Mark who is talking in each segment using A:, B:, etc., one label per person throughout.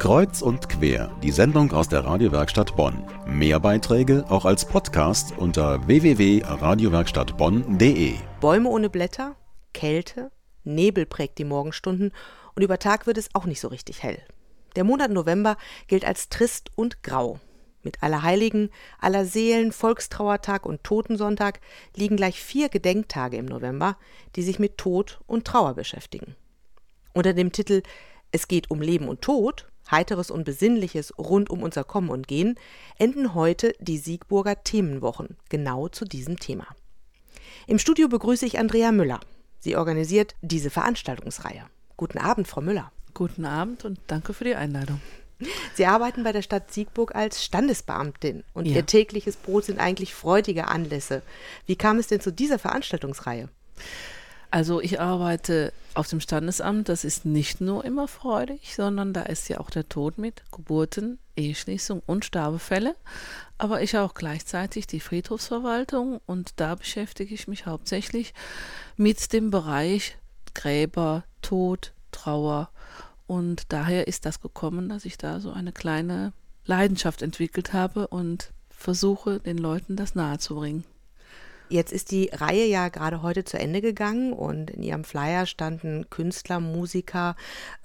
A: Kreuz und quer, die Sendung aus der Radiowerkstatt Bonn. Mehr Beiträge auch als Podcast unter www.radiowerkstattbonn.de.
B: Bäume ohne Blätter, Kälte, Nebel prägt die Morgenstunden und über Tag wird es auch nicht so richtig hell. Der Monat November gilt als trist und grau. Mit Allerheiligen, Allerseelen, Volkstrauertag und Totensonntag liegen gleich vier Gedenktage im November, die sich mit Tod und Trauer beschäftigen. Unter dem Titel Es geht um Leben und Tod, Heiteres und Besinnliches rund um unser Kommen und Gehen, enden heute die Siegburger Themenwochen genau zu diesem Thema. Im Studio begrüße ich Andrea Müller. Sie organisiert diese Veranstaltungsreihe. Guten Abend, Frau Müller.
C: Guten Abend und danke für die Einladung.
B: Sie arbeiten bei der Stadt Siegburg als Standesbeamtin und
C: Ja.
B: Ihr tägliches Brot sind eigentlich freudige Anlässe. Wie kam es denn zu dieser Veranstaltungsreihe?
C: Also ich arbeite auf dem Standesamt, das ist nicht nur immer freudig, sondern da ist ja auch der Tod mit, Geburten, Eheschließung und Sterbefälle. Aber ich auch gleichzeitig die Friedhofsverwaltung und da beschäftige ich mich hauptsächlich mit dem Bereich Gräber, Tod, Trauer. Und daher ist das gekommen, dass ich da so eine kleine Leidenschaft entwickelt habe und versuche, den Leuten das nahezubringen.
B: Jetzt ist die Reihe ja gerade heute zu Ende gegangen und in Ihrem Flyer standen Künstler, Musiker,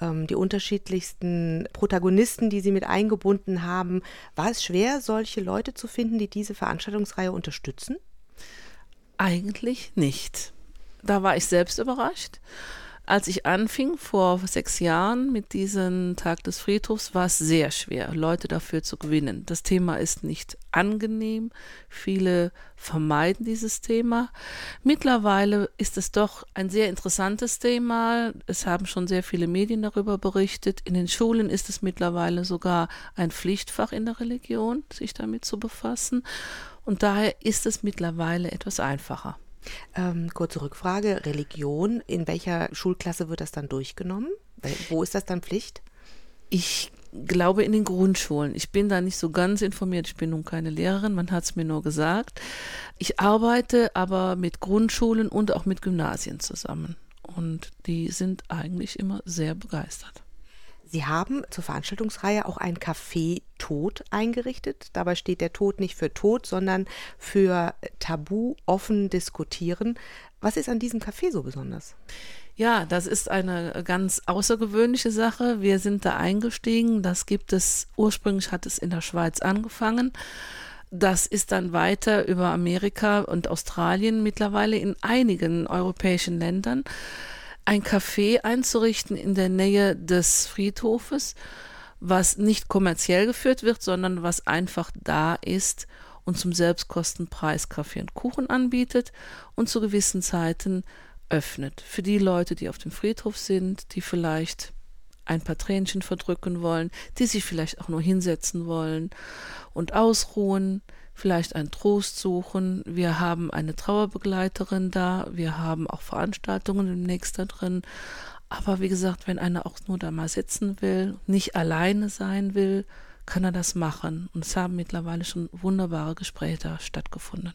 B: ähm, die unterschiedlichsten Protagonisten, die Sie mit eingebunden haben. War es schwer, solche Leute zu finden, die diese Veranstaltungsreihe unterstützen?
C: Eigentlich nicht. Da war ich selbst überrascht. Als ich anfing vor sechs Jahren mit diesem Tag des Friedhofs, war es sehr schwer, Leute dafür zu gewinnen. Das Thema ist nicht angenehm. Viele vermeiden dieses Thema. Mittlerweile ist es doch ein sehr interessantes Thema. Es haben schon sehr viele Medien darüber berichtet. In den Schulen ist es mittlerweile sogar ein Pflichtfach in der Religion, sich damit zu befassen. Und daher ist es mittlerweile etwas einfacher.
B: Ähm, kurze Rückfrage, Religion, in welcher Schulklasse wird das dann durchgenommen? Wo ist das dann Pflicht?
C: Ich glaube in den Grundschulen. Ich bin da nicht so ganz informiert. Ich bin nun keine Lehrerin, man hat es mir nur gesagt. Ich arbeite aber mit Grundschulen und auch mit Gymnasien zusammen. Und die sind eigentlich immer sehr begeistert.
B: Sie haben zur Veranstaltungsreihe auch ein Café Tod eingerichtet. Dabei steht der Tod nicht für Tod, sondern für Tabu, offen diskutieren. Was ist an diesem Café so besonders?
C: Ja, das ist eine ganz außergewöhnliche Sache. Wir sind da eingestiegen. Das gibt es, ursprünglich hat es in der Schweiz angefangen. Das ist dann weiter über Amerika und Australien mittlerweile in einigen europäischen Ländern ein Café einzurichten in der Nähe des Friedhofes, was nicht kommerziell geführt wird, sondern was einfach da ist und zum Selbstkostenpreis Kaffee und Kuchen anbietet und zu gewissen Zeiten öffnet. Für die Leute, die auf dem Friedhof sind, die vielleicht ein paar Tränchen verdrücken wollen, die sich vielleicht auch nur hinsetzen wollen und ausruhen, vielleicht einen Trost suchen. Wir haben eine Trauerbegleiterin da, wir haben auch Veranstaltungen demnächst da drin. Aber wie gesagt, wenn einer auch nur da mal sitzen will, nicht alleine sein will, kann er das machen. Und es haben mittlerweile schon wunderbare Gespräche da stattgefunden.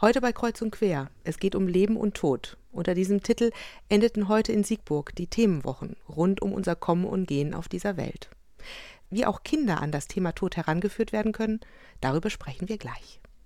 B: Heute bei Kreuz und Quer. Es geht um Leben und Tod. Unter diesem Titel endeten heute in Siegburg die Themenwochen rund um unser Kommen und Gehen auf dieser Welt. Wie auch Kinder an das Thema Tod herangeführt werden können, darüber sprechen wir gleich.